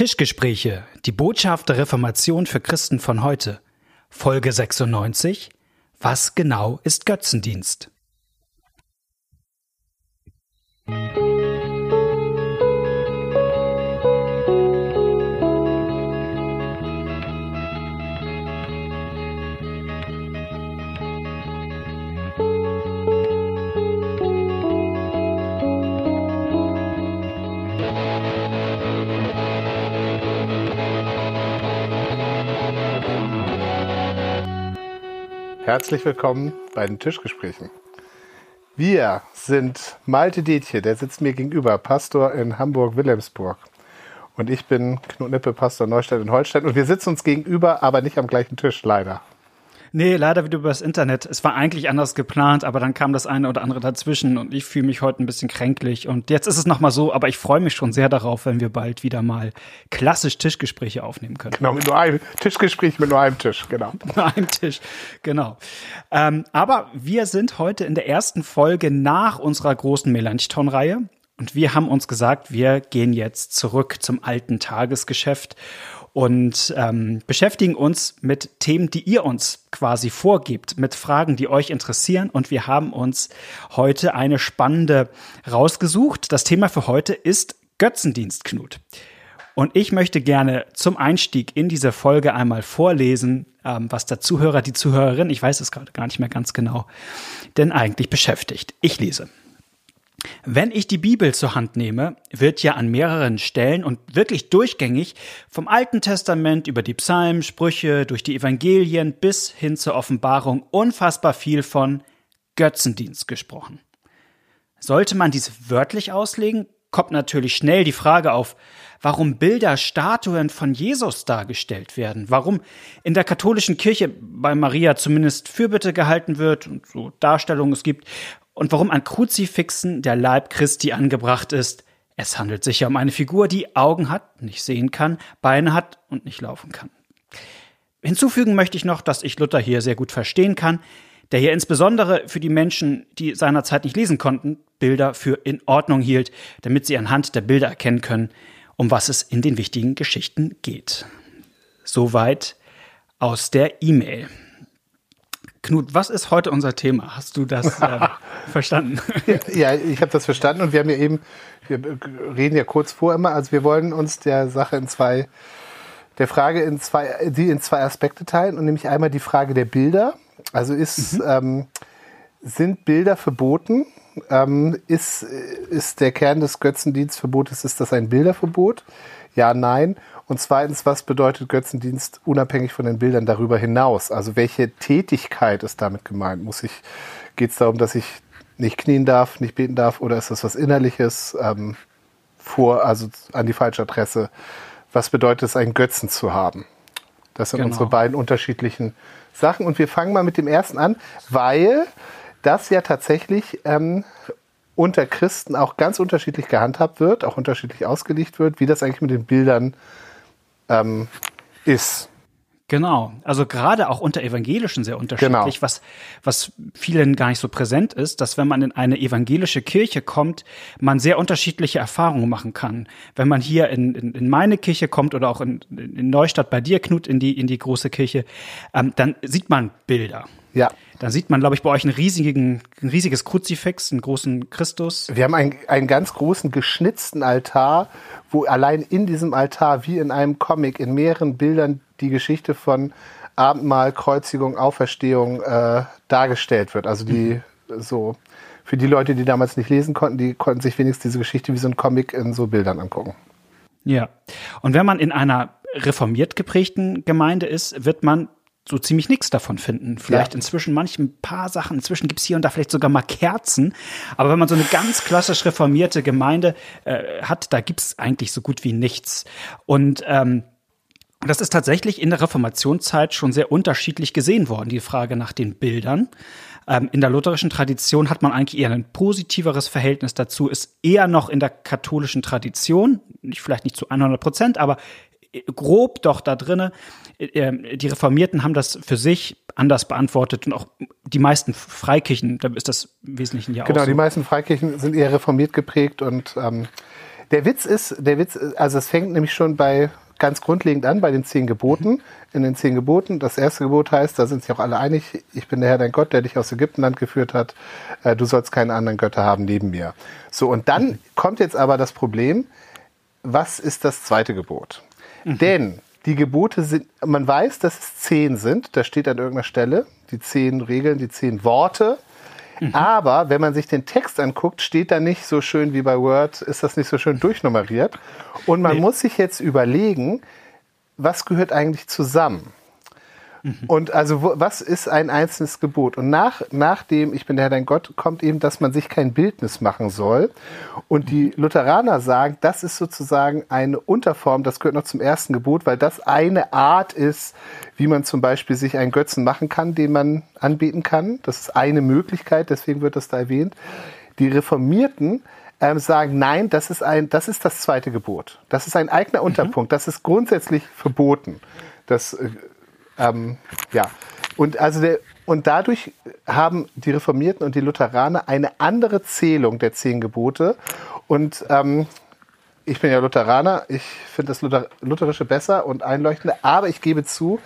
Tischgespräche, die Botschaft der Reformation für Christen von heute. Folge 96. Was genau ist Götzendienst? Herzlich willkommen bei den Tischgesprächen. Wir sind Malte Dietje, der sitzt mir gegenüber, Pastor in Hamburg-Wilhelmsburg. Und ich bin Knut Nippe, Pastor Neustadt in Holstein. Und wir sitzen uns gegenüber, aber nicht am gleichen Tisch, leider. Nee, leider wieder übers Internet. Es war eigentlich anders geplant, aber dann kam das eine oder andere dazwischen und ich fühle mich heute ein bisschen kränklich. Und jetzt ist es nochmal so, aber ich freue mich schon sehr darauf, wenn wir bald wieder mal klassisch Tischgespräche aufnehmen können. Genau, mit nur einem Tischgespräch mit nur einem Tisch, genau. Mit nur einem Tisch, genau. Ähm, aber wir sind heute in der ersten Folge nach unserer großen Melanchthon-Reihe. Und wir haben uns gesagt, wir gehen jetzt zurück zum alten Tagesgeschäft und ähm, beschäftigen uns mit Themen, die ihr uns quasi vorgibt, mit Fragen, die euch interessieren. Und wir haben uns heute eine spannende rausgesucht. Das Thema für heute ist Götzendienst, Knut. Und ich möchte gerne zum Einstieg in diese Folge einmal vorlesen, ähm, was der Zuhörer, die Zuhörerin, ich weiß es gerade gar nicht mehr ganz genau, denn eigentlich beschäftigt. Ich lese. Wenn ich die Bibel zur Hand nehme, wird ja an mehreren Stellen und wirklich durchgängig vom Alten Testament über die Psalmen, Sprüche, durch die Evangelien bis hin zur Offenbarung unfassbar viel von Götzendienst gesprochen. Sollte man dies wörtlich auslegen, kommt natürlich schnell die Frage auf, warum Bilder, Statuen von Jesus dargestellt werden, warum in der katholischen Kirche bei Maria zumindest Fürbitte gehalten wird und so Darstellungen es gibt, und warum an Kruzifixen der Leib Christi angebracht ist. Es handelt sich ja um eine Figur, die Augen hat, nicht sehen kann, Beine hat und nicht laufen kann. Hinzufügen möchte ich noch, dass ich Luther hier sehr gut verstehen kann, der hier insbesondere für die Menschen, die seinerzeit nicht lesen konnten, Bilder für in Ordnung hielt, damit sie anhand der Bilder erkennen können, um was es in den wichtigen Geschichten geht. Soweit aus der E-Mail. Knut, was ist heute unser Thema? Hast du das äh, verstanden? ja, ich habe das verstanden und wir haben ja eben, wir reden ja kurz vor immer, also wir wollen uns der Sache in zwei, der Frage in zwei, die in zwei Aspekte teilen und nämlich einmal die Frage der Bilder. Also ist, mhm. ähm, sind Bilder verboten? Ähm, ist, ist der Kern des Götzendienstverbotes, ist das ein Bilderverbot? Ja, nein. Und zweitens, was bedeutet Götzendienst unabhängig von den Bildern darüber hinaus? Also welche Tätigkeit ist damit gemeint? Muss ich, geht es darum, dass ich nicht knien darf, nicht beten darf, oder ist das was Innerliches ähm, vor, also an die falsche Adresse? Was bedeutet es, einen Götzen zu haben? Das sind genau. unsere beiden unterschiedlichen Sachen. Und wir fangen mal mit dem ersten an, weil das ja tatsächlich ähm, unter Christen auch ganz unterschiedlich gehandhabt wird, auch unterschiedlich ausgelegt wird, wie das eigentlich mit den Bildern ähm, ist. Genau, also gerade auch unter Evangelischen sehr unterschiedlich, genau. was, was vielen gar nicht so präsent ist, dass wenn man in eine evangelische Kirche kommt, man sehr unterschiedliche Erfahrungen machen kann. Wenn man hier in, in, in meine Kirche kommt oder auch in, in Neustadt bei dir, Knut, in die, in die große Kirche, ähm, dann sieht man Bilder. Ja. Da sieht man, glaube ich, bei euch einen riesigen, ein riesiges Kruzifix, einen großen Christus. Wir haben einen, einen ganz großen geschnitzten Altar, wo allein in diesem Altar, wie in einem Comic, in mehreren Bildern die Geschichte von Abendmahl, Kreuzigung, Auferstehung äh, dargestellt wird. Also die mhm. so für die Leute, die damals nicht lesen konnten, die konnten sich wenigstens diese Geschichte wie so ein Comic in so Bildern angucken. Ja. Und wenn man in einer reformiert geprägten Gemeinde ist, wird man so ziemlich nichts davon finden. Vielleicht ja. inzwischen manche ein paar Sachen, inzwischen gibt's hier und da vielleicht sogar mal Kerzen. Aber wenn man so eine ganz klassisch reformierte Gemeinde äh, hat, da gibt's eigentlich so gut wie nichts. Und ähm, das ist tatsächlich in der Reformationszeit schon sehr unterschiedlich gesehen worden, die Frage nach den Bildern. Ähm, in der lutherischen Tradition hat man eigentlich eher ein positiveres Verhältnis dazu, ist eher noch in der katholischen Tradition, nicht, vielleicht nicht zu 100 Prozent, aber grob doch da drinne. Äh, die Reformierten haben das für sich anders beantwortet und auch die meisten Freikirchen, da ist das im Wesentlichen ja genau, auch so. die meisten Freikirchen sind eher reformiert geprägt und ähm, Der Witz ist, der Witz, also es fängt nämlich schon bei ganz grundlegend an bei den zehn Geboten. In den zehn Geboten, das erste Gebot heißt, da sind sich auch alle einig, ich bin der Herr dein Gott, der dich aus Ägyptenland geführt hat, äh, du sollst keine anderen Götter haben neben mir. So, und dann kommt jetzt aber das Problem, was ist das zweite Gebot? Mhm. Denn die Gebote sind, man weiß, dass es zehn sind, da steht an irgendeiner Stelle, die zehn Regeln, die zehn Worte. Mhm. Aber wenn man sich den Text anguckt, steht da nicht so schön wie bei Word, ist das nicht so schön durchnummeriert. Und man nee. muss sich jetzt überlegen, was gehört eigentlich zusammen? Mhm. Und also, wo, was ist ein einzelnes Gebot? Und nach, nach dem Ich bin der Herr dein Gott kommt eben, dass man sich kein Bildnis machen soll. Und die Lutheraner sagen, das ist sozusagen eine Unterform, das gehört noch zum ersten Gebot, weil das eine Art ist, wie man zum Beispiel sich einen Götzen machen kann, den man anbieten kann. Das ist eine Möglichkeit, deswegen wird das da erwähnt. Die Reformierten ähm, sagen, nein, das ist ein, das ist das zweite Gebot. Das ist ein eigener mhm. Unterpunkt. Das ist grundsätzlich verboten. Das äh, ähm, ja, und also der, und dadurch haben die Reformierten und die Lutheraner eine andere Zählung der zehn Gebote. Und ähm, ich bin ja Lutheraner, ich finde das Luther Lutherische besser und einleuchtender, aber ich gebe zu,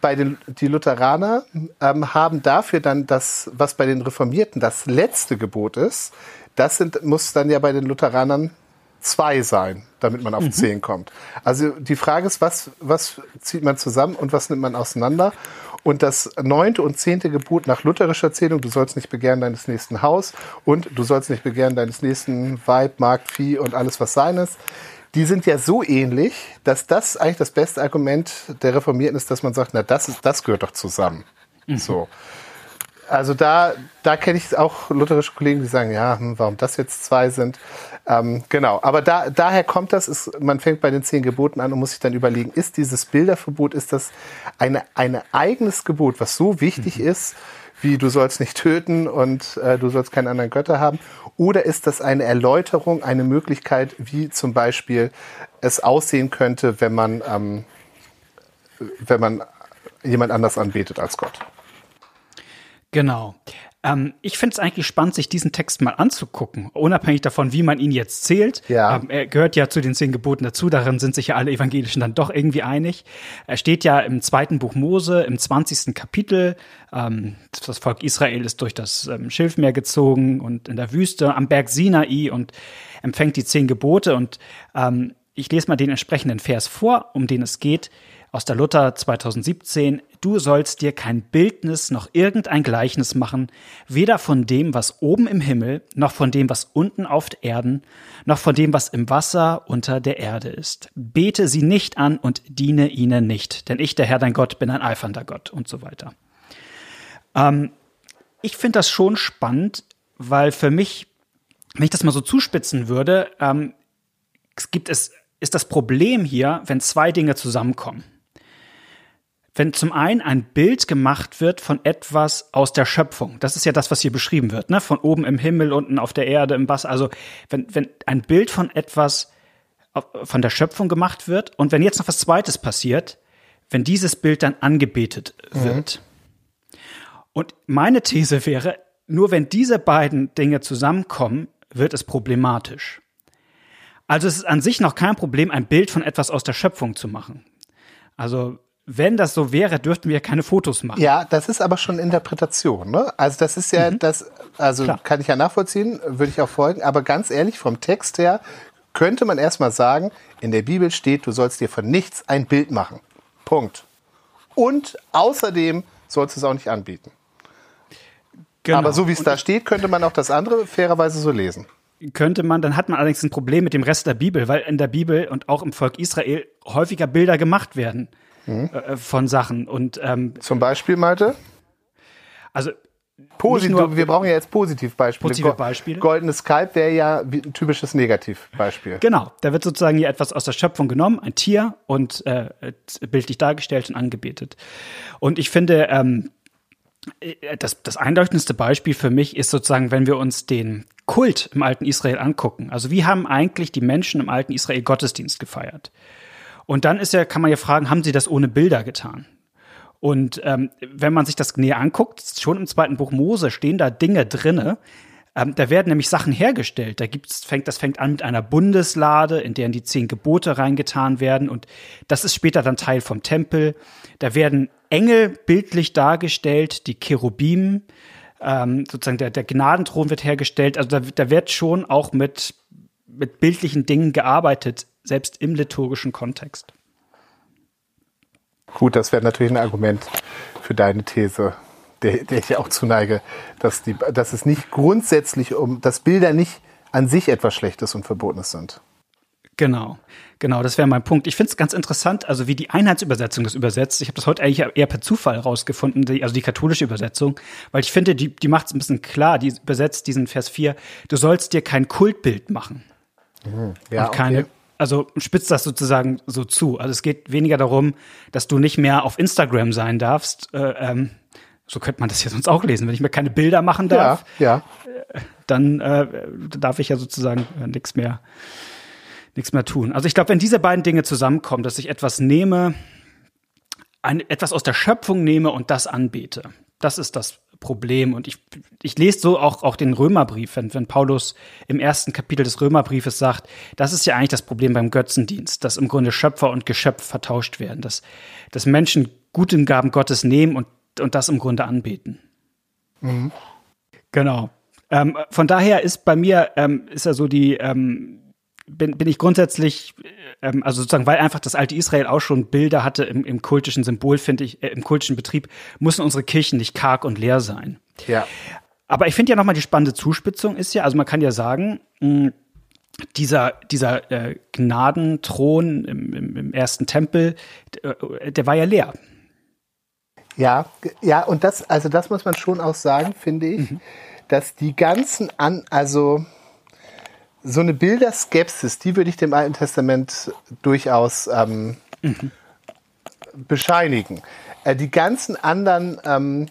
bei den die Lutheraner ähm, haben dafür dann das, was bei den Reformierten das letzte Gebot ist, das sind, muss dann ja bei den Lutheranern zwei sein, damit man auf mhm. 10 kommt. Also die Frage ist, was, was zieht man zusammen und was nimmt man auseinander? Und das neunte und zehnte Gebot nach lutherischer Zählung, du sollst nicht begehren deines nächsten Haus und du sollst nicht begehren deines nächsten Weib, Markt, Vieh und alles, was sein ist. Die sind ja so ähnlich, dass das eigentlich das beste Argument der Reformierten ist, dass man sagt, na, das, ist, das gehört doch zusammen. Mhm. So. Also da, da kenne ich auch lutherische Kollegen, die sagen, ja, hm, warum das jetzt zwei sind. Ähm, genau, aber da, daher kommt das, ist, man fängt bei den zehn Geboten an und muss sich dann überlegen, ist dieses Bilderverbot, ist das ein eine eigenes Gebot, was so wichtig mhm. ist, wie du sollst nicht töten und äh, du sollst keinen anderen Götter haben? Oder ist das eine Erläuterung, eine Möglichkeit, wie zum Beispiel es aussehen könnte, wenn man, ähm, wenn man jemand anders anbetet als Gott? Genau. Ähm, ich finde es eigentlich spannend, sich diesen Text mal anzugucken, unabhängig davon, wie man ihn jetzt zählt. Ja. Ähm, er gehört ja zu den zehn Geboten dazu, darin sind sich ja alle Evangelischen dann doch irgendwie einig. Er steht ja im zweiten Buch Mose, im 20. Kapitel. Ähm, das Volk Israel ist durch das ähm, Schilfmeer gezogen und in der Wüste am Berg Sinai und empfängt die zehn Gebote. Und ähm, ich lese mal den entsprechenden Vers vor, um den es geht aus der Luther 2017, du sollst dir kein Bildnis noch irgendein Gleichnis machen, weder von dem, was oben im Himmel, noch von dem, was unten auf Erden, noch von dem, was im Wasser unter der Erde ist. Bete sie nicht an und diene ihnen nicht, denn ich, der Herr dein Gott, bin ein eifernder Gott und so weiter. Ähm, ich finde das schon spannend, weil für mich, wenn ich das mal so zuspitzen würde, ähm, gibt es, ist das Problem hier, wenn zwei Dinge zusammenkommen wenn zum einen ein Bild gemacht wird von etwas aus der Schöpfung. Das ist ja das, was hier beschrieben wird, ne? Von oben im Himmel, unten auf der Erde, im Wasser. Also wenn, wenn ein Bild von etwas von der Schöpfung gemacht wird und wenn jetzt noch was Zweites passiert, wenn dieses Bild dann angebetet mhm. wird. Mhm. Und meine These wäre, nur wenn diese beiden Dinge zusammenkommen, wird es problematisch. Also es ist an sich noch kein Problem, ein Bild von etwas aus der Schöpfung zu machen. Also wenn das so wäre, dürften wir keine Fotos machen. Ja, das ist aber schon Interpretation. Ne? Also das ist ja mhm. das, also Klar. kann ich ja nachvollziehen, würde ich auch folgen. Aber ganz ehrlich, vom Text her könnte man erstmal sagen, in der Bibel steht, du sollst dir von nichts ein Bild machen. Punkt. Und außerdem sollst du es auch nicht anbieten. Genau. Aber so wie es da steht, könnte man auch das andere fairerweise so lesen könnte man, dann hat man allerdings ein Problem mit dem Rest der Bibel, weil in der Bibel und auch im Volk Israel häufiger Bilder gemacht werden mhm. äh, von Sachen. Und ähm, zum Beispiel, Malte? Also Positiv, nur, wir brauchen ja jetzt Positivbeispiele. Positive Beispiele. Goldenes Skype wäre ja ein typisches Negativbeispiel. Genau, da wird sozusagen hier etwas aus der Schöpfung genommen, ein Tier und äh, bildlich dargestellt und angebetet. Und ich finde, ähm, äh, das, das einleuchtendste Beispiel für mich ist sozusagen, wenn wir uns den Kult im alten Israel angucken. Also wie haben eigentlich die Menschen im alten Israel Gottesdienst gefeiert? Und dann ist ja, kann man ja fragen, haben sie das ohne Bilder getan? Und ähm, wenn man sich das näher anguckt, schon im zweiten Buch Mose stehen da Dinge drinne, Ähm, da werden nämlich Sachen hergestellt. Da gibt's, fängt, das fängt an mit einer Bundeslade, in deren die zehn Gebote reingetan werden. Und das ist später dann Teil vom Tempel. Da werden Engel bildlich dargestellt, die Cherubim, ähm, sozusagen der, der Gnadenthron wird hergestellt. Also da, da wird schon auch mit, mit bildlichen Dingen gearbeitet, selbst im liturgischen Kontext. Gut, das wäre natürlich ein Argument für deine These, der, der ich ja auch zuneige, dass, die, dass es nicht grundsätzlich um, dass Bilder nicht an sich etwas Schlechtes und Verbotenes sind. Genau, genau, das wäre mein Punkt. Ich finde es ganz interessant, also wie die Einheitsübersetzung das übersetzt. Ich habe das heute eigentlich eher per Zufall rausgefunden, die, also die katholische Übersetzung, weil ich finde, die, die macht es ein bisschen klar, die übersetzt diesen Vers 4, du sollst dir kein Kultbild machen. Mhm, ja, und keine, okay also spitzt das sozusagen so zu. Also es geht weniger darum, dass du nicht mehr auf Instagram sein darfst. Äh, ähm, so könnte man das ja sonst auch lesen. Wenn ich mir keine Bilder machen darf, ja, ja. Äh, dann äh, darf ich ja sozusagen äh, nichts mehr, nichts mehr tun. Also ich glaube, wenn diese beiden Dinge zusammenkommen, dass ich etwas nehme, ein, etwas aus der Schöpfung nehme und das anbete, das ist das Problem. Und ich, ich lese so auch, auch den Römerbrief, wenn, wenn Paulus im ersten Kapitel des Römerbriefes sagt, das ist ja eigentlich das Problem beim Götzendienst, dass im Grunde Schöpfer und Geschöpf vertauscht werden, dass, dass Menschen gute Gaben Gottes nehmen und, und das im Grunde anbeten. Mhm. Genau. Ähm, von daher ist bei mir, ähm, ist ja so die, ähm, bin, bin ich grundsätzlich, ähm, also sozusagen, weil einfach das alte Israel auch schon Bilder hatte im, im kultischen Symbol, finde ich, äh, im kultischen Betrieb, müssen unsere Kirchen nicht karg und leer sein. Ja. Aber ich finde ja nochmal die spannende Zuspitzung ist ja, also man kann ja sagen, mh, dieser, dieser äh, Gnadenthron im, im, im ersten Tempel, äh, der war ja leer. Ja, ja, und das, also das muss man schon auch sagen, finde ich, mhm. dass die ganzen an, also so eine Bilderskepsis, die würde ich dem Alten Testament durchaus ähm, mhm. bescheinigen. Äh, die ganzen anderen ähm,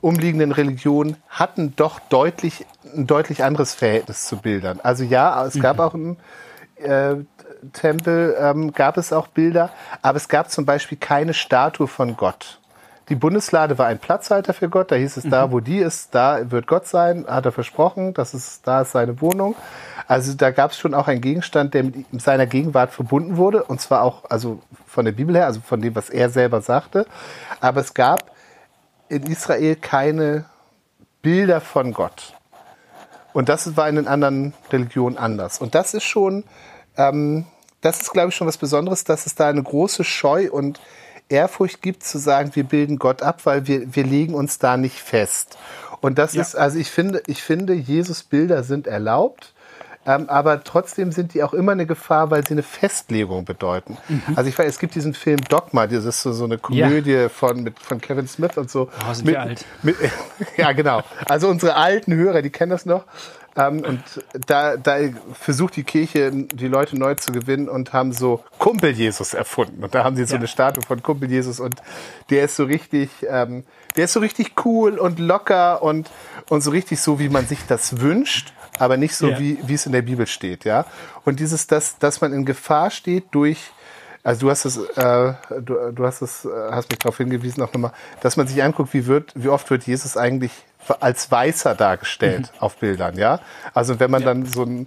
umliegenden Religionen hatten doch deutlich ein deutlich anderes Verhältnis zu Bildern. Also ja, es gab mhm. auch im äh, Tempel ähm, gab es auch Bilder, aber es gab zum Beispiel keine Statue von Gott. Die Bundeslade war ein Platzhalter für Gott. Da hieß es, mhm. da wo die ist, da wird Gott sein, hat er versprochen. Das ist, da ist seine Wohnung. Also da gab es schon auch einen Gegenstand, der mit seiner Gegenwart verbunden wurde. Und zwar auch, also von der Bibel her, also von dem, was er selber sagte. Aber es gab in Israel keine Bilder von Gott. Und das war in den anderen Religionen anders. Und das ist schon, ähm, das ist, glaube ich, schon was Besonderes, dass es da eine große Scheu und Ehrfurcht gibt, zu sagen, wir bilden Gott ab, weil wir, wir legen uns da nicht fest. Und das ja. ist, also ich finde, ich finde, Jesus Bilder sind erlaubt. Ähm, aber trotzdem sind die auch immer eine Gefahr, weil sie eine Festlegung bedeuten. Mhm. Also ich weiß, es gibt diesen Film Dogma, das ist so, so eine Komödie ja. von, mit, von Kevin Smith und so. Oh, sind mit, wir alt. Mit, ja, genau. Also unsere alten Hörer, die kennen das noch. Ähm, und da, da versucht die Kirche, die Leute neu zu gewinnen und haben so Kumpel Jesus erfunden. Und da haben sie so ja. eine Statue von Kumpel Jesus und der ist so richtig, ähm, der ist so richtig cool und locker und, und so richtig so, wie man sich das wünscht aber nicht so, ja. wie, wie es in der Bibel steht, ja. Und dieses, dass, dass man in Gefahr steht durch, also du hast es, äh, du, du hast es, äh, hast mich darauf hingewiesen auch nochmal, dass man sich anguckt, wie wird, wie oft wird Jesus eigentlich als Weißer dargestellt mhm. auf Bildern, ja. Also wenn man ja. dann so ein,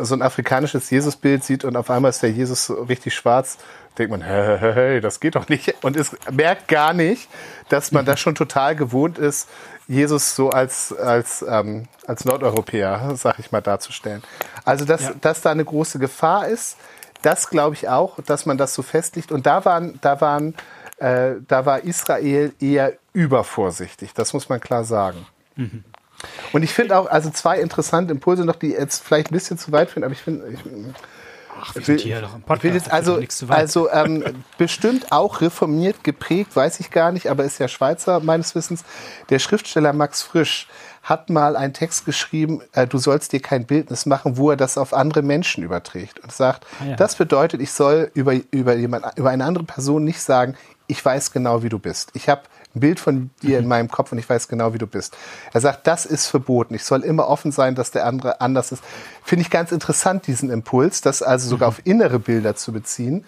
so ein afrikanisches Jesusbild sieht und auf einmal ist der Jesus so richtig schwarz, denkt man, hey, hey, hey, das geht doch nicht. Und es merkt gar nicht, dass man das schon total gewohnt ist, Jesus so als, als, ähm, als Nordeuropäer, sag ich mal, darzustellen. Also, dass, ja. dass da eine große Gefahr ist, das glaube ich auch, dass man das so festlegt. Und da waren, da waren, äh, da war Israel eher übervorsichtig. Das muss man klar sagen. Mhm. Und ich finde auch, also zwei interessante Impulse noch, die jetzt vielleicht ein bisschen zu weit führen, aber ich finde, ich, Ach, wir sind hier doch im Podcast. Jetzt also, also ähm, bestimmt auch reformiert geprägt, weiß ich gar nicht, aber ist ja Schweizer meines Wissens. Der Schriftsteller Max Frisch hat mal einen Text geschrieben, äh, du sollst dir kein Bildnis machen, wo er das auf andere Menschen überträgt und sagt, ah, ja. das bedeutet, ich soll über, über, jemand, über eine andere Person nicht sagen, ich weiß genau, wie du bist. Ich habe ein Bild von dir in mhm. meinem Kopf und ich weiß genau, wie du bist. Er sagt, das ist verboten. Ich soll immer offen sein, dass der andere anders ist. Finde ich ganz interessant, diesen Impuls, das also sogar mhm. auf innere Bilder zu beziehen.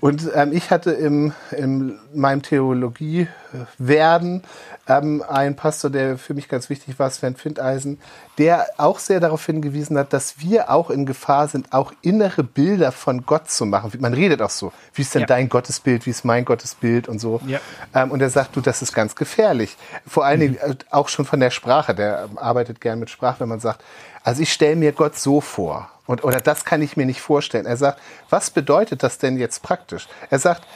Und ähm, ich hatte im, in meinem Theologie-Werden ähm, einen Pastor, der für mich ganz wichtig war, Sven Findeisen, der auch sehr darauf hingewiesen hat, dass wir auch in Gefahr sind, auch innere Bilder von Gott zu machen. Man redet auch so, wie ist denn ja. dein Gottesbild, wie ist mein Gottesbild und so. Ja. Ähm, und er sagt, du, das ist ganz gefährlich. Vor allen Dingen mhm. auch schon von der Sprache, der arbeitet gern mit Sprache, wenn man sagt, also ich stelle mir Gott so vor. Und, oder das kann ich mir nicht vorstellen. Er sagt, was bedeutet das denn jetzt praktisch? Er sagt,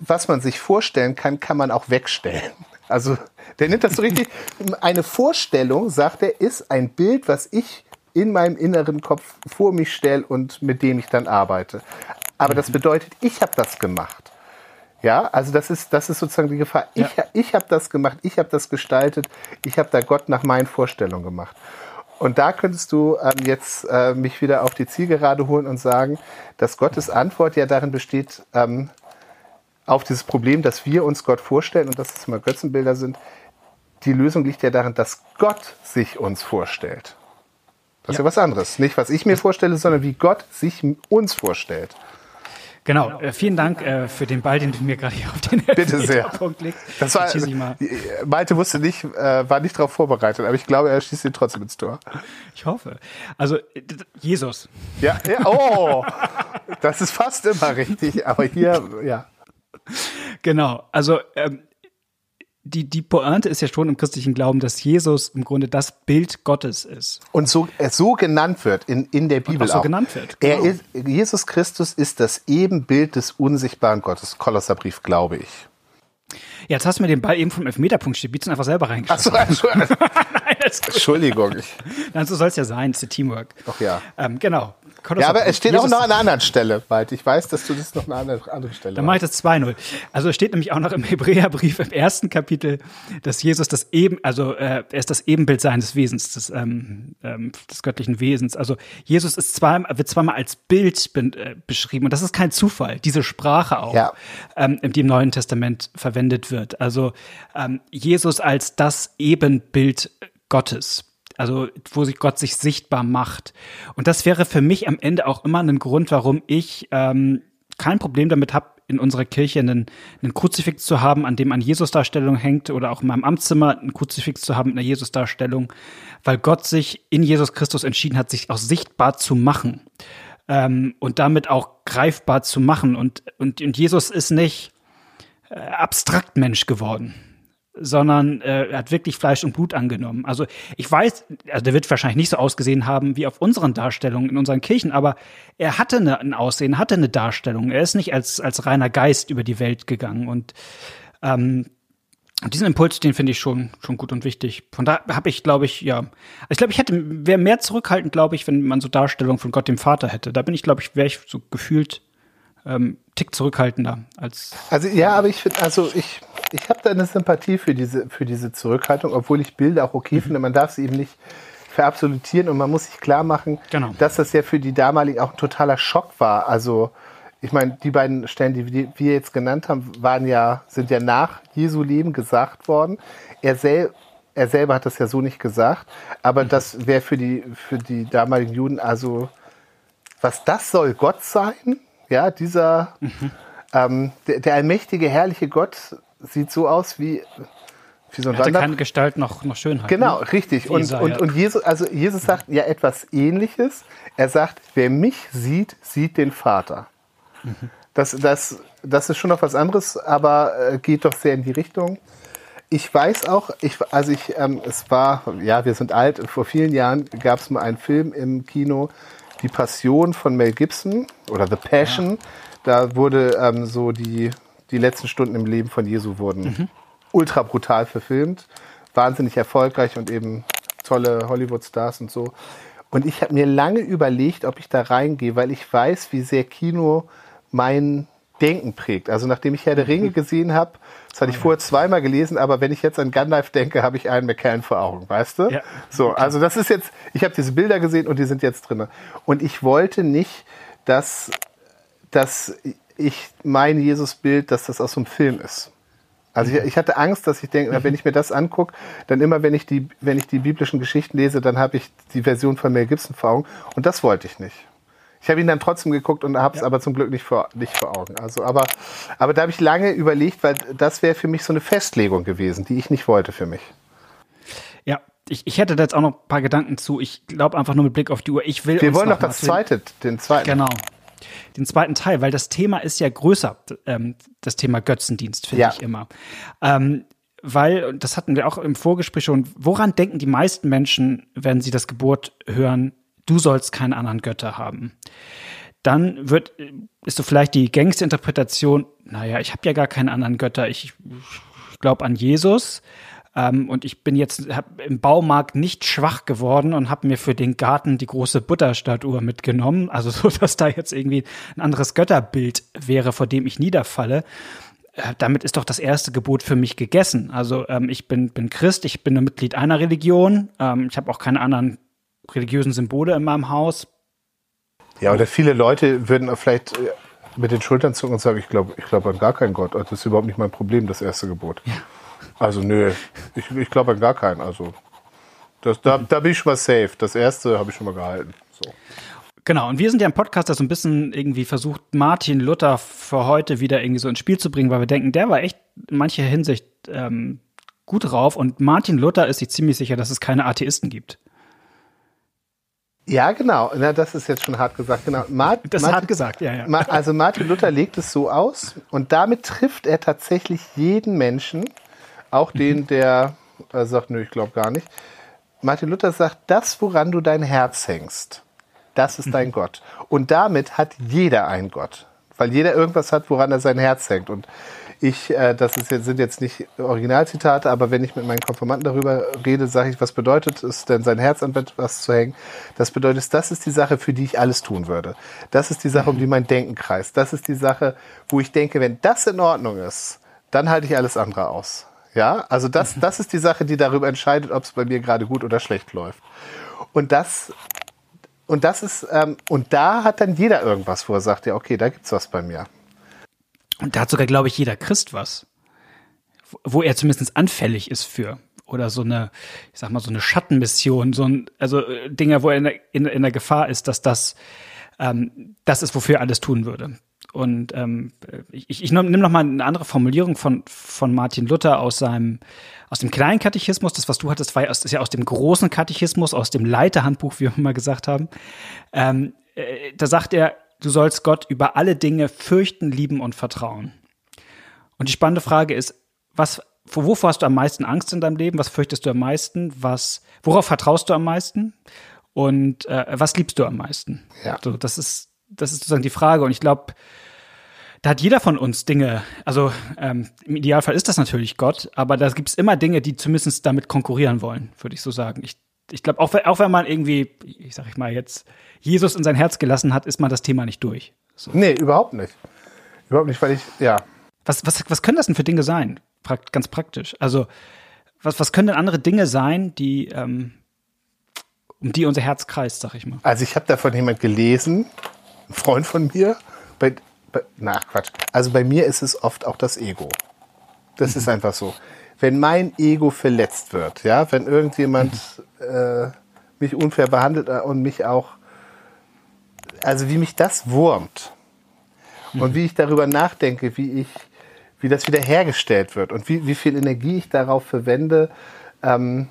was man sich vorstellen kann, kann man auch wegstellen. Also, der nimmt das so richtig. Eine Vorstellung, sagt er, ist ein Bild, was ich in meinem inneren Kopf vor mich stelle und mit dem ich dann arbeite. Aber das bedeutet, ich habe das gemacht. Ja, also das ist, das ist sozusagen die Gefahr. Ich, ja. ich habe das gemacht, ich habe das gestaltet, ich habe da Gott nach meinen Vorstellungen gemacht. Und da könntest du ähm, jetzt äh, mich wieder auf die Zielgerade holen und sagen, dass Gottes Antwort ja darin besteht, ähm, auf dieses Problem, dass wir uns Gott vorstellen und dass es mal Götzenbilder sind. Die Lösung liegt ja darin, dass Gott sich uns vorstellt. Das ja. ist ja was anderes. Nicht, was ich mir vorstelle, sondern wie Gott sich uns vorstellt. Genau, äh, vielen Dank äh, für den Ball, den du mir gerade hier auf den Bitte sehr. Punkt legst. Das war, Malte wusste nicht, äh, war nicht darauf vorbereitet, aber ich glaube, er schießt ihn trotzdem ins Tor. Ich hoffe. Also, Jesus. Ja, ja oh, das ist fast immer richtig, aber hier, ja. Genau, also ähm, die, die Pointe ist ja schon im christlichen Glauben, dass Jesus im Grunde das Bild Gottes ist. Und so, er so genannt wird in, in der Bibel Und auch. so genannt wird. Genau. Er ist, Jesus Christus ist das Ebenbild des unsichtbaren Gottes. Kolosserbrief, glaube ich. Ja, jetzt hast du mir den Ball eben vom Elfmeterpunkt Stibitzen einfach selber reingeschossen. Ach so, Nein, Entschuldigung. Nein, so soll es ja sein, es ist Teamwork. Ach ja. Ähm, genau. Ja, aber es steht Jesus auch noch an einer anderen Stelle, Wald. Ich weiß, dass du das noch an einer anderen Stelle Dann mache ich das 2-0. Also es steht nämlich auch noch im Hebräerbrief im ersten Kapitel, dass Jesus das eben, also äh, er ist das Ebenbild seines Wesens, des, ähm, ähm, des göttlichen Wesens. Also Jesus ist zweimal, wird zweimal als Bild be äh, beschrieben und das ist kein Zufall. Diese Sprache auch, ja. ähm, die im Neuen Testament verwendet wird. Also ähm, Jesus als das Ebenbild Gottes also wo sich Gott sich sichtbar macht. Und das wäre für mich am Ende auch immer ein Grund, warum ich ähm, kein Problem damit habe, in unserer Kirche einen, einen Kruzifix zu haben, an dem eine Jesusdarstellung hängt oder auch in meinem Amtszimmer ein Kruzifix zu haben mit einer Jesusdarstellung, weil Gott sich in Jesus Christus entschieden hat, sich auch sichtbar zu machen ähm, und damit auch greifbar zu machen. Und, und, und Jesus ist nicht äh, abstrakt Mensch geworden sondern äh, er hat wirklich Fleisch und Blut angenommen. Also ich weiß, also der wird wahrscheinlich nicht so ausgesehen haben wie auf unseren Darstellungen in unseren Kirchen, aber er hatte eine, ein Aussehen, hatte eine Darstellung. Er ist nicht als, als reiner Geist über die Welt gegangen. Und ähm, diesen Impuls, den finde ich schon, schon gut und wichtig. Von da habe ich, glaube ich, ja, ich glaube, ich hätte, wäre mehr zurückhaltend, glaube ich, wenn man so Darstellungen von Gott dem Vater hätte. Da bin ich, glaube ich, wäre ich so gefühlt ähm, Tick zurückhaltender als. Also ja, aber ich finde, also ich, ich habe da eine Sympathie für diese, für diese Zurückhaltung, obwohl ich Bilder auch okay mhm. finde. Man darf sie eben nicht verabsolutieren und man muss sich klar machen, genau. dass das ja für die damaligen auch ein totaler Schock war. Also ich meine, die beiden Stellen, die wir jetzt genannt haben, waren ja, sind ja nach Jesu Leben gesagt worden. Er, sel er selber hat das ja so nicht gesagt, aber mhm. das wäre für die, für die damaligen Juden also, was das soll Gott sein? Ja, dieser, mhm. ähm, der, der, allmächtige, herrliche Gott sieht so aus wie, wie so ein Hatte keine Gestalt noch, noch Schönheit. Genau, ne? richtig. Und, Isa, und, ja. und Jesus, also Jesus sagt ja etwas ähnliches. Er sagt, wer mich sieht, sieht den Vater. Mhm. Das, das, das ist schon noch was anderes, aber äh, geht doch sehr in die Richtung. Ich weiß auch, ich, also ich, ähm, es war, ja, wir sind alt, vor vielen Jahren gab es mal einen Film im Kino, die Passion von Mel Gibson oder The Passion. Ja. Da wurde ähm, so die, die letzten Stunden im Leben von Jesu wurden mhm. ultra brutal verfilmt. Wahnsinnig erfolgreich und eben tolle Hollywood-Stars und so. Und ich habe mir lange überlegt, ob ich da reingehe, weil ich weiß, wie sehr Kino mein Denken prägt. Also nachdem ich Herr der Ringe mhm. gesehen habe, das hatte ich vorher zweimal gelesen, aber wenn ich jetzt an Gandalf denke, habe ich einen McCann vor Augen, weißt du? Ja. So, also das ist jetzt, ich habe diese Bilder gesehen und die sind jetzt drin. Und ich wollte nicht, dass, dass ich mein Jesusbild, dass das aus so einem Film ist. Also ich, ich hatte Angst, dass ich denke, mhm. wenn ich mir das angucke, dann immer, wenn ich die, wenn ich die biblischen Geschichten lese, dann habe ich die Version von Mel Gibson vor Augen. Und das wollte ich nicht. Ich habe ihn dann trotzdem geguckt und habe es ja. aber zum Glück nicht vor, nicht vor Augen. Also, aber, aber da habe ich lange überlegt, weil das wäre für mich so eine Festlegung gewesen, die ich nicht wollte für mich. Ja, ich, ich hätte da jetzt auch noch ein paar Gedanken zu. Ich glaube einfach nur mit Blick auf die Uhr. Ich will. Wir wollen noch das zweite, den zweiten. Genau. Den zweiten Teil, weil das Thema ist ja größer, ähm, das Thema Götzendienst, finde ja. ich immer. Ähm, weil, das hatten wir auch im Vorgespräch schon, woran denken die meisten Menschen, wenn sie das Gebot hören, du sollst keine anderen Götter haben? Dann wird, ist so vielleicht die gängigste Interpretation, naja, ich habe ja gar keine anderen Götter, ich, glaube an Jesus. Ähm, und ich bin jetzt im Baumarkt nicht schwach geworden und habe mir für den Garten die große Butterstatue mitgenommen. Also so, dass da jetzt irgendwie ein anderes Götterbild wäre, vor dem ich niederfalle. Äh, damit ist doch das erste Gebot für mich gegessen. Also ähm, ich bin, bin Christ, ich bin ein Mitglied einer Religion, ähm, ich habe auch keine anderen religiösen Symbole in meinem Haus. Ja, oder viele Leute würden vielleicht äh, mit den Schultern zucken und sagen, ich glaube ich glaub an gar keinen Gott. Das ist überhaupt nicht mein Problem, das erste Gebot. Ja. Also nö, ich, ich glaube an gar keinen. Also das, da, da bin ich schon mal safe. Das erste habe ich schon mal gehalten. So. Genau, und wir sind ja im Podcast, der so ein bisschen irgendwie versucht, Martin Luther für heute wieder irgendwie so ins Spiel zu bringen, weil wir denken, der war echt in mancher Hinsicht ähm, gut drauf. Und Martin Luther ist sich ziemlich sicher, dass es keine Atheisten gibt. Ja, genau. Na, das ist jetzt schon hart gesagt. Genau. Mart das ist Martin, hart gesagt, ja, ja. Also Martin Luther legt es so aus und damit trifft er tatsächlich jeden Menschen, auch den, mhm. der äh, sagt, nö, ich glaube gar nicht. Martin Luther sagt, das, woran du dein Herz hängst, das ist dein mhm. Gott. Und damit hat jeder einen Gott. Weil jeder irgendwas hat, woran er sein Herz hängt. Und ich, äh, das ist jetzt, sind jetzt nicht Originalzitate, aber wenn ich mit meinen Konformanten darüber rede, sage ich, was bedeutet es denn, sein Herz an etwas zu hängen? Das bedeutet, das ist die Sache, für die ich alles tun würde. Das ist die Sache, um die mein Denken kreist. Das ist die Sache, wo ich denke, wenn das in Ordnung ist, dann halte ich alles andere aus. Ja, also das, das ist die Sache, die darüber entscheidet, ob es bei mir gerade gut oder schlecht läuft. Und das und das ist, ähm, und da hat dann jeder irgendwas, wo er sagt, ja, okay, da gibt's was bei mir. Und da hat sogar, glaube ich, jeder Christ was. Wo er zumindest anfällig ist für. Oder so eine, ich sag mal, so eine Schattenmission, so ein, also äh, Dinge, wo er in, in, in der Gefahr ist, dass das, ähm, das ist, wofür er alles tun würde. Und ähm, ich, ich nehme noch mal eine andere Formulierung von, von Martin Luther aus seinem aus dem kleinen Katechismus. Das, was du hattest, war ja aus, ist ja aus dem großen Katechismus, aus dem Leiterhandbuch, wie wir mal gesagt haben. Ähm, äh, da sagt er, du sollst Gott über alle Dinge fürchten, lieben und vertrauen. Und die spannende Frage ist, was, wovor hast du am meisten Angst in deinem Leben? Was fürchtest du am meisten? Was, worauf vertraust du am meisten? Und äh, was liebst du am meisten? Ja. So, das ist, das ist sozusagen die Frage. Und ich glaube, da hat jeder von uns Dinge, also ähm, im Idealfall ist das natürlich Gott, aber da gibt es immer Dinge, die zumindest damit konkurrieren wollen, würde ich so sagen. Ich, ich glaube, auch, auch wenn man irgendwie, ich sag ich mal jetzt, Jesus in sein Herz gelassen hat, ist man das Thema nicht durch. So. Nee, überhaupt nicht. Überhaupt nicht, weil ich, ja. Was, was, was können das denn für Dinge sein? Prakt, ganz praktisch. Also, was, was können denn andere Dinge sein, die, ähm, um die unser Herz kreist, sag ich mal? Also, ich habe davon jemand gelesen, ein Freund von mir, bei, na Quatsch. Also bei mir ist es oft auch das Ego. Das mhm. ist einfach so. Wenn mein Ego verletzt wird, ja, wenn irgendjemand mhm. äh, mich unfair behandelt äh, und mich auch, also wie mich das wurmt mhm. und wie ich darüber nachdenke, wie ich, wie das wiederhergestellt wird und wie, wie viel Energie ich darauf verwende, ähm,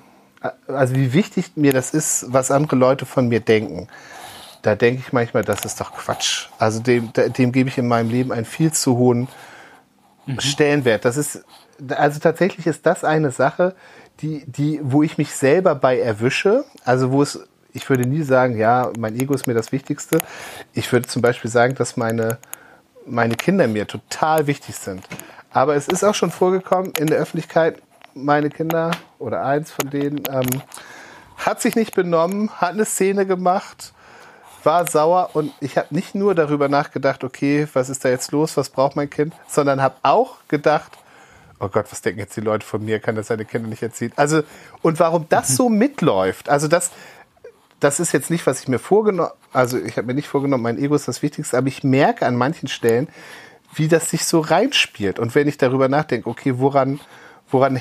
also wie wichtig mir das ist, was andere Leute von mir denken da denke ich manchmal, das ist doch Quatsch. Also dem, dem gebe ich in meinem Leben einen viel zu hohen mhm. Stellenwert. Das ist, also tatsächlich ist das eine Sache, die, die, wo ich mich selber bei erwische. Also wo es, ich würde nie sagen, ja, mein Ego ist mir das Wichtigste. Ich würde zum Beispiel sagen, dass meine, meine Kinder mir total wichtig sind. Aber es ist auch schon vorgekommen in der Öffentlichkeit, meine Kinder oder eins von denen ähm, hat sich nicht benommen, hat eine Szene gemacht war sauer und ich habe nicht nur darüber nachgedacht, okay, was ist da jetzt los, was braucht mein Kind, sondern habe auch gedacht, oh Gott, was denken jetzt die Leute von mir, kann das seine Kinder nicht erziehen. Also, und warum das so mitläuft, also das, das ist jetzt nicht, was ich mir vorgenommen, also ich habe mir nicht vorgenommen, mein Ego ist das Wichtigste, aber ich merke an manchen Stellen, wie das sich so reinspielt. Und wenn ich darüber nachdenke, okay, woran, woran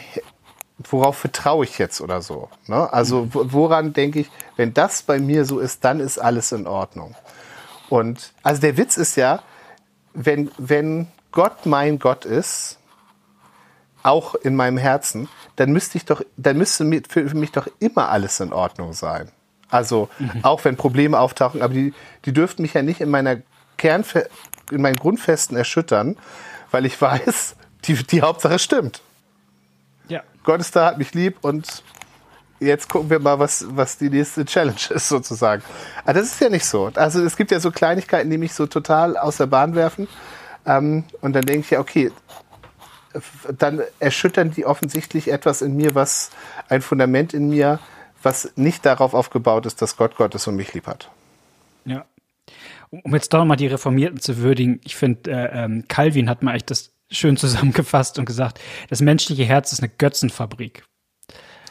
worauf vertraue ich jetzt oder so. Ne? Also woran denke ich, wenn das bei mir so ist, dann ist alles in Ordnung. Und also der Witz ist ja, wenn, wenn Gott mein Gott ist, auch in meinem Herzen, dann müsste ich doch, dann müsste für mich doch immer alles in Ordnung sein. Also mhm. auch wenn Probleme auftauchen, aber die, die dürften mich ja nicht in meiner Kernfe in meinen Grundfesten erschüttern, weil ich weiß, die, die Hauptsache stimmt. Gott ist da, hat mich lieb und jetzt gucken wir mal, was, was die nächste Challenge ist, sozusagen. Aber das ist ja nicht so. Also es gibt ja so Kleinigkeiten, die mich so total aus der Bahn werfen. Ähm, und dann denke ich ja, okay, dann erschüttern die offensichtlich etwas in mir, was ein Fundament in mir, was nicht darauf aufgebaut ist, dass Gott Gott ist und mich lieb hat. Ja. Um jetzt doch nochmal die Reformierten zu würdigen, ich finde, äh, ähm, Calvin hat mal echt das schön zusammengefasst und gesagt, das menschliche Herz ist eine Götzenfabrik.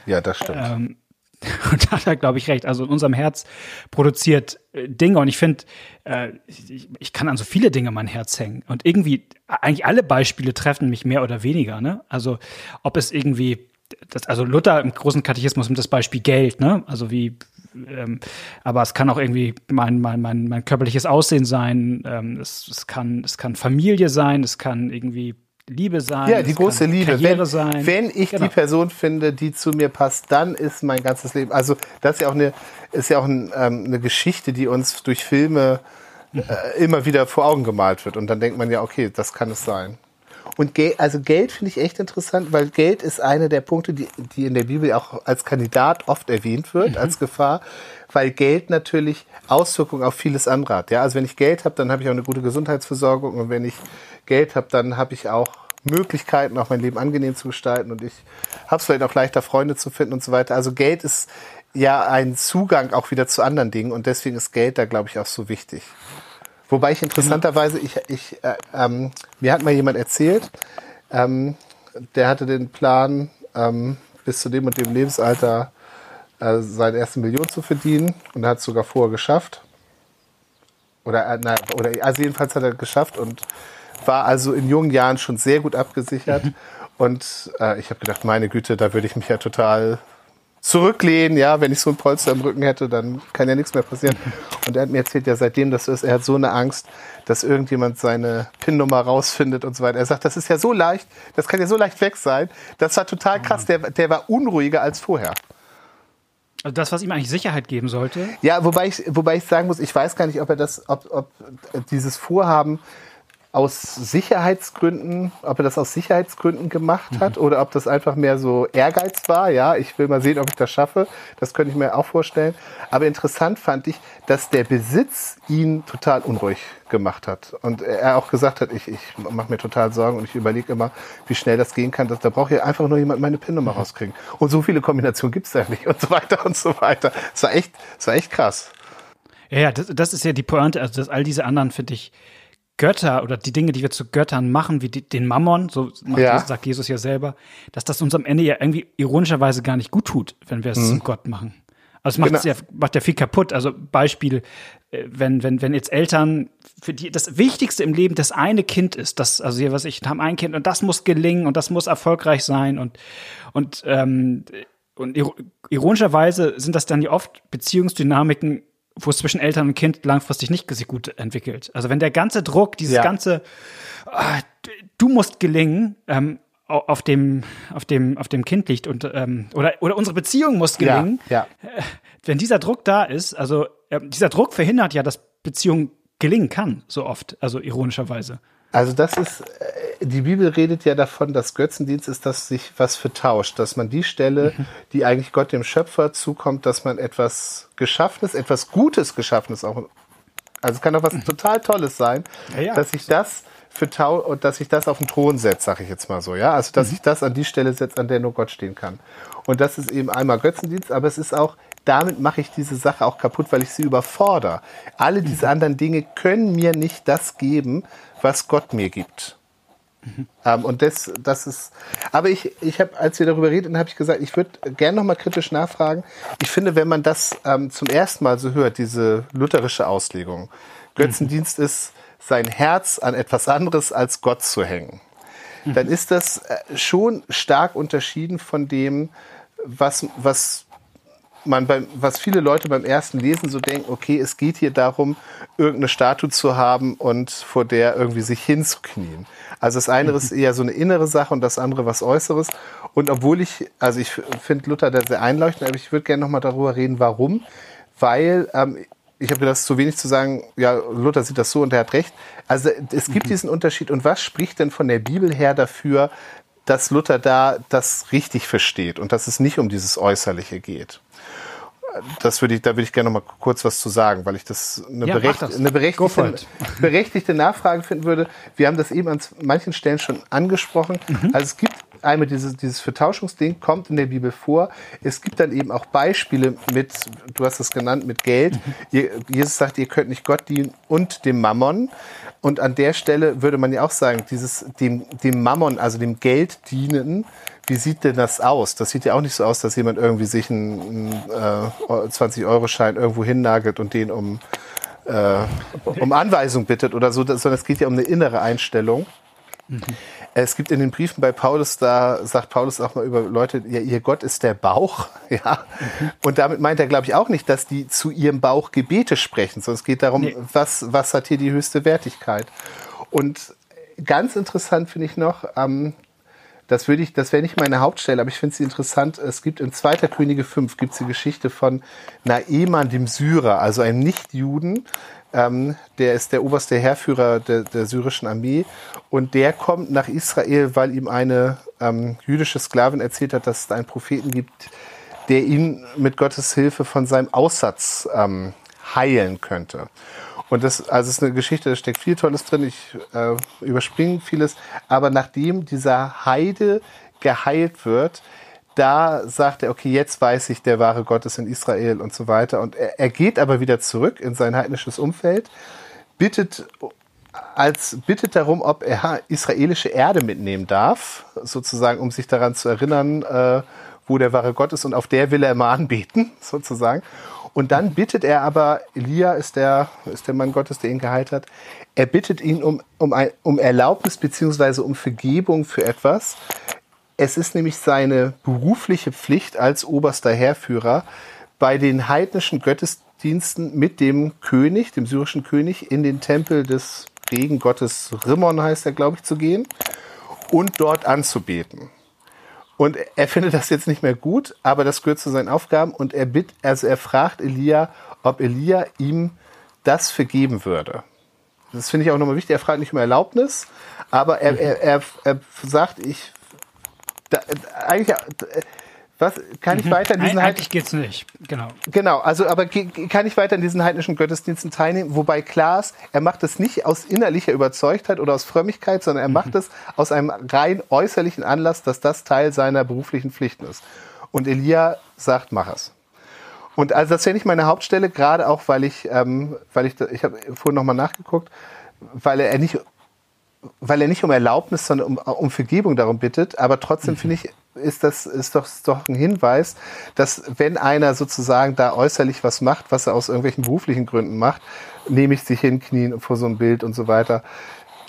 Ja, das stimmt. Ähm, und da hat er, glaube ich, recht. Also in unserem Herz produziert äh, Dinge und ich finde, äh, ich, ich, kann an so viele Dinge mein Herz hängen. Und irgendwie, eigentlich alle Beispiele treffen mich mehr oder weniger. Ne? Also ob es irgendwie, das, also Luther im großen Katechismus nimmt das Beispiel Geld, ne? Also wie, ähm, aber es kann auch irgendwie mein, mein, mein, mein körperliches Aussehen sein, ähm, es, es, kann, es kann Familie sein, es kann irgendwie Liebe sein. Ja, die große Liebe. Karriere wenn, sein. wenn ich genau. die Person finde, die zu mir passt, dann ist mein ganzes Leben. Also das ist ja auch eine, ist ja auch ein, ähm, eine Geschichte, die uns durch Filme äh, immer wieder vor Augen gemalt wird. Und dann denkt man ja, okay, das kann es sein. Und Geld, also Geld finde ich echt interessant, weil Geld ist einer der Punkte, die, die in der Bibel auch als Kandidat oft erwähnt wird, mhm. als Gefahr, weil Geld natürlich Auswirkungen auf vieles andere hat. Ja, also wenn ich Geld habe, dann habe ich auch eine gute Gesundheitsversorgung und wenn ich Geld habe, dann habe ich auch Möglichkeiten, auch mein Leben angenehm zu gestalten und ich habe es vielleicht auch leichter, Freunde zu finden und so weiter. Also Geld ist ja ein Zugang auch wieder zu anderen Dingen und deswegen ist Geld da, glaube ich, auch so wichtig. Wobei ich interessanterweise, ich, ich, äh, ähm, mir hat mal jemand erzählt, ähm, der hatte den Plan, ähm, bis zu dem und dem Lebensalter äh, seine erste Million zu verdienen und hat es sogar vorher geschafft. Oder, äh, na, oder also jedenfalls hat er geschafft und war also in jungen Jahren schon sehr gut abgesichert. Mhm. Und äh, ich habe gedacht, meine Güte, da würde ich mich ja total zurücklehnen, ja, wenn ich so ein Polster im Rücken hätte, dann kann ja nichts mehr passieren. Und er hat mir erzählt, ja, seitdem das ist, er hat so eine Angst, dass irgendjemand seine PIN-Nummer rausfindet und so weiter. Er sagt, das ist ja so leicht, das kann ja so leicht weg sein. Das war total krass, der, der war unruhiger als vorher. Also das, was ihm eigentlich Sicherheit geben sollte? Ja, wobei ich, wobei ich sagen muss, ich weiß gar nicht, ob er das, ob, ob dieses Vorhaben aus Sicherheitsgründen, ob er das aus Sicherheitsgründen gemacht hat mhm. oder ob das einfach mehr so Ehrgeiz war. Ja, ich will mal sehen, ob ich das schaffe. Das könnte ich mir auch vorstellen. Aber interessant fand ich, dass der Besitz ihn total unruhig gemacht hat. Und er auch gesagt hat, ich, ich mache mir total Sorgen und ich überlege immer, wie schnell das gehen kann. da braucht ja einfach nur jemand meine PIN-Nummer mhm. rauskriegen. Und so viele Kombinationen gibt's da nicht und so weiter und so weiter. Das war echt, das war echt krass. Ja, das, das ist ja die Pointe. Also, dass all diese anderen, finde ich, Götter oder die Dinge, die wir zu Göttern machen, wie die, den Mammon, so ja. sagt Jesus ja selber, dass das uns am Ende ja irgendwie ironischerweise gar nicht gut tut, wenn wir es mhm. zum Gott machen. Also es macht genau. ja, macht ja viel kaputt. Also Beispiel, äh, wenn, wenn, wenn jetzt Eltern, für die das Wichtigste im Leben das eine Kind ist, das, also hier, was ich, haben ein Kind und das muss gelingen und das muss erfolgreich sein und, und, ähm, und ironischerweise sind das dann ja oft Beziehungsdynamiken, wo es zwischen Eltern und Kind langfristig nicht sich gut entwickelt. Also wenn der ganze Druck, dieses ja. ganze, ah, du musst gelingen, ähm, auf dem, auf dem, auf dem Kind liegt und ähm, oder oder unsere Beziehung muss gelingen. Ja, ja. Äh, wenn dieser Druck da ist, also äh, dieser Druck verhindert ja, dass Beziehung gelingen kann, so oft, also ironischerweise. Also das ist, äh, die Bibel redet ja davon, dass Götzendienst ist, dass sich was vertauscht, dass man die Stelle, mhm. die eigentlich Gott dem Schöpfer zukommt, dass man etwas Geschaffenes, etwas Gutes Geschaffenes auch, also es kann auch was mhm. total Tolles sein, ja, ja. dass sich das vertau und dass sich das auf den Thron setzt, sage ich jetzt mal so, ja, also dass mhm. sich das an die Stelle setzt, an der nur Gott stehen kann. Und das ist eben einmal Götzendienst, aber es ist auch damit mache ich diese Sache auch kaputt, weil ich sie überfordere. Alle diese mhm. anderen Dinge können mir nicht das geben, was Gott mir gibt. Mhm. Ähm, und das, das ist, aber ich, ich habe, als wir darüber redeten, habe ich gesagt, ich würde gerne nochmal kritisch nachfragen. Ich finde, wenn man das ähm, zum ersten Mal so hört, diese lutherische Auslegung, Götzendienst mhm. ist, sein Herz an etwas anderes als Gott zu hängen, mhm. dann ist das äh, schon stark unterschieden von dem, was, was man beim, was viele Leute beim ersten Lesen so denken, okay, es geht hier darum, irgendeine Statue zu haben und vor der irgendwie sich hinzuknien. Also das eine ist eher so eine innere Sache und das andere was Äußeres. Und obwohl ich, also ich finde Luther da sehr einleuchtend, aber ich würde gerne nochmal darüber reden, warum. Weil ähm, ich habe das zu wenig zu sagen, ja, Luther sieht das so und er hat recht. Also es gibt mhm. diesen Unterschied. Und was spricht denn von der Bibel her dafür, dass Luther da das richtig versteht und dass es nicht um dieses Äußerliche geht? Das würde ich, da würde ich gerne noch mal kurz was zu sagen, weil ich das eine, ja, berecht, das. eine berechtigte, berechtigte Nachfrage finden würde. Wir haben das eben an manchen Stellen schon angesprochen. Mhm. Also es gibt einmal dieses, dieses Vertauschungsding kommt in der Bibel vor. Es gibt dann eben auch Beispiele mit, du hast es genannt, mit Geld. Mhm. Jesus sagt, ihr könnt nicht Gott dienen und dem Mammon. Und an der Stelle würde man ja auch sagen, dieses dem, dem Mammon, also dem Geld dienen, wie sieht denn das aus? Das sieht ja auch nicht so aus, dass jemand irgendwie sich einen, einen äh, 20-Euro-Schein irgendwo hinnagelt und den um, äh, um Anweisung bittet oder so, sondern es geht ja um eine innere Einstellung. Mhm. Es gibt in den Briefen bei Paulus, da sagt Paulus auch mal über Leute, ja, ihr Gott ist der Bauch, ja. Mhm. Und damit meint er, glaube ich, auch nicht, dass die zu ihrem Bauch Gebete sprechen, sondern es geht darum, nee. was, was hat hier die höchste Wertigkeit. Und ganz interessant finde ich noch, ähm, das würde ich, das wäre nicht meine Hauptstelle, aber ich finde sie interessant. Es gibt in 2. Könige 5 gibt es die Geschichte von Naeman dem Syrer, also einem Nichtjuden. Ähm, der ist der oberste Heerführer der, der, syrischen Armee und der kommt nach Israel, weil ihm eine ähm, jüdische Sklavin erzählt hat, dass es einen Propheten gibt, der ihn mit Gottes Hilfe von seinem Aussatz ähm, heilen könnte. Und das, also es ist eine Geschichte, da steckt viel Tolles drin. Ich äh, überspringe vieles. Aber nachdem dieser Heide geheilt wird, da sagt er, okay, jetzt weiß ich, der wahre Gott ist in Israel und so weiter. Und er, er geht aber wieder zurück in sein heidnisches Umfeld, bittet als bittet darum, ob er israelische Erde mitnehmen darf, sozusagen, um sich daran zu erinnern, äh, wo der wahre Gott ist. Und auf der will er immer anbeten, sozusagen. Und dann bittet er aber, Elia ist der, ist der Mann Gottes, der ihn geheilt hat, er bittet ihn um, um, ein, um Erlaubnis beziehungsweise um Vergebung für etwas. Es ist nämlich seine berufliche Pflicht als oberster Heerführer, bei den heidnischen Gottesdiensten mit dem König, dem syrischen König, in den Tempel des Regengottes Rimmon heißt er, glaube ich, zu gehen und dort anzubeten. Und er findet das jetzt nicht mehr gut, aber das gehört zu seinen Aufgaben. Und er bitt, also er fragt Elia, ob Elia ihm das vergeben würde. Das finde ich auch nochmal wichtig. Er fragt nicht um Erlaubnis, aber er, er, er, er sagt, ich, da, eigentlich, was kann ich mhm. weiter in diesen Eigentlich geht's nicht, genau. Genau, also aber kann ich weiter in diesen heidnischen Gottesdiensten teilnehmen, wobei klar ist, er macht es nicht aus innerlicher Überzeugtheit oder aus Frömmigkeit, sondern er mhm. macht es aus einem rein äußerlichen Anlass, dass das Teil seiner beruflichen Pflichten ist. Und Elia sagt, mach es. Und also das wäre nicht meine Hauptstelle, gerade auch, weil ich, ähm, weil ich, ich habe vorhin nochmal nachgeguckt, weil er nicht weil er nicht um Erlaubnis, sondern um, um Vergebung darum bittet. Aber trotzdem mhm. finde ich, ist das ist doch, ist doch ein Hinweis, dass wenn einer sozusagen da äußerlich was macht, was er aus irgendwelchen beruflichen Gründen macht, nehme ich sich hinknien vor so ein Bild und so weiter.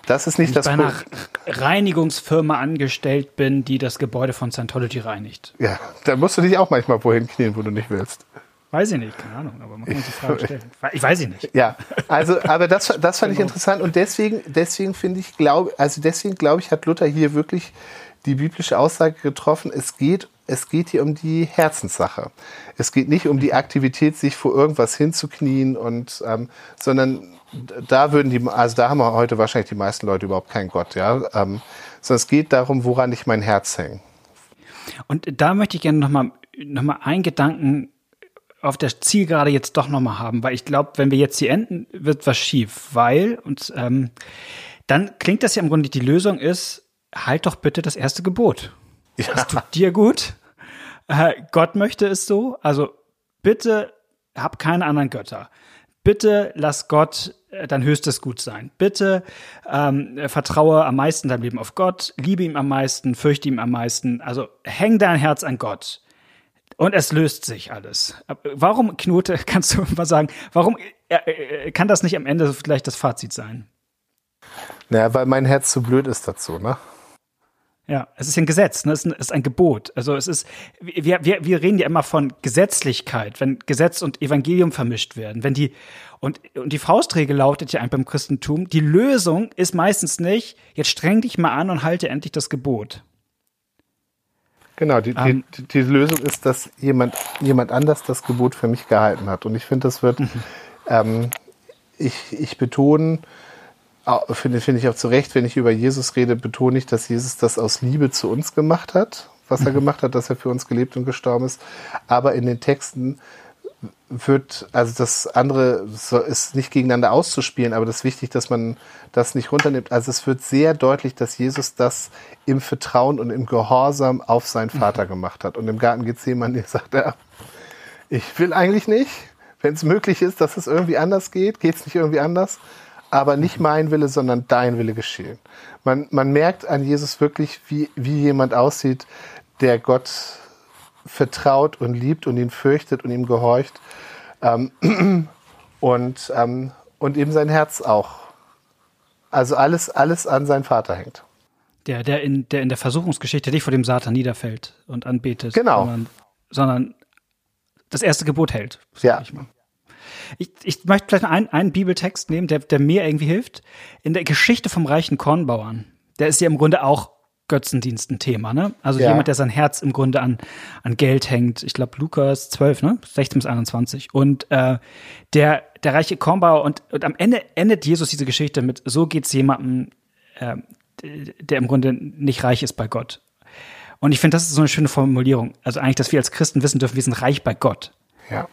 Das ist nicht Wenn das ich bei einer Reinigungsfirma angestellt bin, die das Gebäude von Scientology reinigt. Ja, dann musst du dich auch manchmal wohin knien, wo du nicht willst. Weiß ich nicht, keine Ahnung, aber man kann sich die Frage stellen. Ich weiß sie nicht. Ja, also, aber das, das fand ich genau. interessant und deswegen, deswegen finde ich, glaube, also deswegen glaube ich, hat Luther hier wirklich die biblische Aussage getroffen, es geht, es geht hier um die Herzenssache. Es geht nicht um die Aktivität, sich vor irgendwas hinzuknien und, ähm, sondern da würden die, also da haben wir heute wahrscheinlich die meisten Leute überhaupt keinen Gott, ja, ähm, sondern es geht darum, woran ich mein Herz hänge. Und da möchte ich gerne nochmal noch mal einen Gedanken auf der Zielgerade jetzt doch nochmal haben, weil ich glaube, wenn wir jetzt hier enden, wird was schief, weil, und ähm, dann klingt das ja im Grunde, die Lösung ist, halt doch bitte das erste Gebot. Ja. Das tut dir gut. Äh, Gott möchte es so. Also bitte hab keine anderen Götter. Bitte lass Gott äh, dein höchstes Gut sein. Bitte ähm, vertraue am meisten dein Leben auf Gott, liebe ihm am meisten, fürchte ihm am meisten. Also häng dein Herz an Gott. Und es löst sich alles. Warum, Knute, kannst du mal sagen, warum äh, äh, kann das nicht am Ende vielleicht das Fazit sein? Naja, weil mein Herz zu blöd ist dazu, ne? Ja, es ist ein Gesetz, ne? es ist ein, es ist ein Gebot. Also es ist, wir, wir, wir reden ja immer von Gesetzlichkeit, wenn Gesetz und Evangelium vermischt werden. Wenn die, und, und die Faustregel lautet ja beim Christentum, die Lösung ist meistens nicht, jetzt streng dich mal an und halte endlich das Gebot. Genau, die, um, ähm. die, die, Lösung ist, dass jemand, jemand anders das Gebot für mich gehalten hat. Und ich finde, das wird, mhm. ähm, ich, ich betone, finde find ich auch zu Recht, wenn ich über Jesus rede, betone ich, dass Jesus das aus Liebe zu uns gemacht hat, was er mhm. gemacht hat, dass er für uns gelebt und gestorben ist. Aber in den Texten wird, also das andere ist nicht gegeneinander auszuspielen, aber das ist wichtig, dass man das nicht runternimmt. Also es wird sehr deutlich, dass Jesus das im Vertrauen und im Gehorsam auf seinen mhm. Vater gemacht hat. Und im Garten Gethsemane sagt er, ich will eigentlich nicht, wenn es möglich ist, dass es irgendwie anders geht, geht es nicht irgendwie anders aber nicht mein Wille, sondern dein Wille geschehen. Man, man merkt an Jesus wirklich, wie, wie jemand aussieht, der Gott vertraut und liebt und ihn fürchtet und ihm gehorcht ähm, und, ähm, und eben sein Herz auch. Also alles, alles an seinen Vater hängt. Der, der, in, der in der Versuchungsgeschichte nicht vor dem Satan niederfällt und anbetet, genau. sondern, sondern das erste Gebot hält. Ja. Ich mal. Ich, ich möchte vielleicht einen, einen Bibeltext nehmen, der, der mir irgendwie hilft. In der Geschichte vom reichen Kornbauern, der ist ja im Grunde auch Götzendienst ein Thema, ne? Also ja. jemand, der sein Herz im Grunde an, an Geld hängt. Ich glaube, Lukas 12, ne? 16 bis 21. Und äh, der, der reiche Kornbauer und, und am Ende endet Jesus diese Geschichte mit, so geht's jemandem, äh, der im Grunde nicht reich ist bei Gott. Und ich finde, das ist so eine schöne Formulierung. Also eigentlich, dass wir als Christen wissen dürfen, wir sind reich bei Gott. Ja.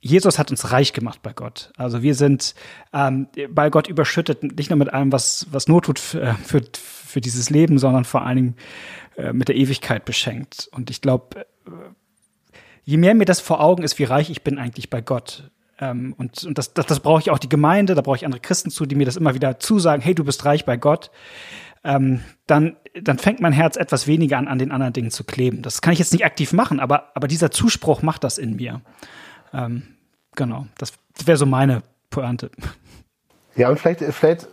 Jesus hat uns reich gemacht bei Gott. Also wir sind ähm, bei Gott überschüttet, nicht nur mit allem, was, was Not tut für, für, für dieses Leben, sondern vor allen Dingen äh, mit der Ewigkeit beschenkt. Und ich glaube, äh, je mehr mir das vor Augen ist, wie reich ich bin eigentlich bei Gott, ähm, und, und das, das, das brauche ich auch die Gemeinde, da brauche ich andere Christen zu, die mir das immer wieder zusagen, hey, du bist reich bei Gott, ähm, dann, dann fängt mein Herz etwas weniger an, an den anderen Dingen zu kleben. Das kann ich jetzt nicht aktiv machen, aber, aber dieser Zuspruch macht das in mir. Ähm, genau, das wäre so meine Pointe. Ja, und vielleicht, vielleicht,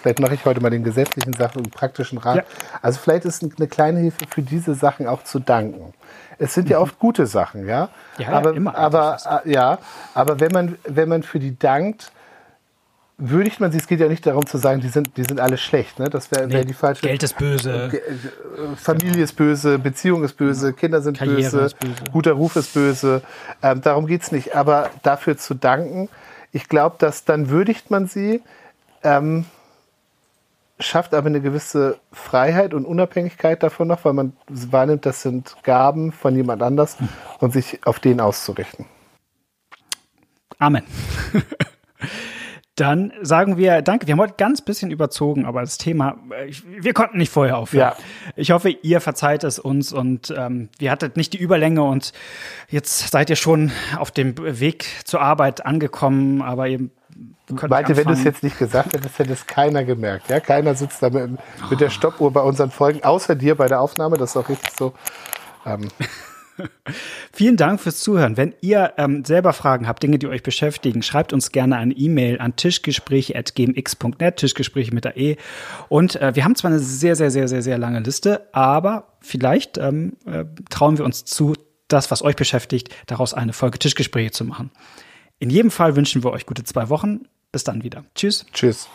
vielleicht mache ich heute mal den gesetzlichen Sachen und praktischen Rat. Ja. Also vielleicht ist eine kleine Hilfe für diese Sachen auch zu danken. Es sind ja mhm. oft gute Sachen, ja. Ja, aber, ja, immer. Aber, äh, ja, aber wenn man, wenn man für die dankt, würdigt man sie, es geht ja nicht darum zu sagen, die sind, die sind alle schlecht, ne? Das wäre nee, wär die falsche. Geld ist böse. Äh, Familie ist böse, Beziehung ist böse, Kinder sind böse, böse, guter Ruf ist böse. Ähm, darum geht's nicht. Aber dafür zu danken, ich glaube, dass dann würdigt man sie, ähm, schafft aber eine gewisse Freiheit und Unabhängigkeit davon noch, weil man wahrnimmt, das sind Gaben von jemand anders und sich auf den auszurichten. Amen. Dann sagen wir Danke. Wir haben heute ganz bisschen überzogen, aber das Thema, äh, wir konnten nicht vorher aufhören. Ja. Ich hoffe, ihr verzeiht es uns und ähm, wir hattet nicht die Überlänge und jetzt seid ihr schon auf dem Weg zur Arbeit angekommen, aber eben Malte, wenn du es jetzt nicht gesagt hättest, hätte es keiner gemerkt. Ja, keiner sitzt da mit, mit der Stoppuhr bei unseren Folgen, außer dir bei der Aufnahme. Das ist auch richtig so. Ähm. Vielen Dank fürs Zuhören. Wenn ihr ähm, selber Fragen habt, Dinge, die euch beschäftigen, schreibt uns gerne eine E-Mail an tischgespräche.gmx.net, Tischgespräche mit der E. Und äh, wir haben zwar eine sehr, sehr, sehr, sehr, sehr lange Liste, aber vielleicht ähm, äh, trauen wir uns zu, das, was euch beschäftigt, daraus eine Folge Tischgespräche zu machen. In jedem Fall wünschen wir euch gute zwei Wochen. Bis dann wieder. Tschüss. Tschüss.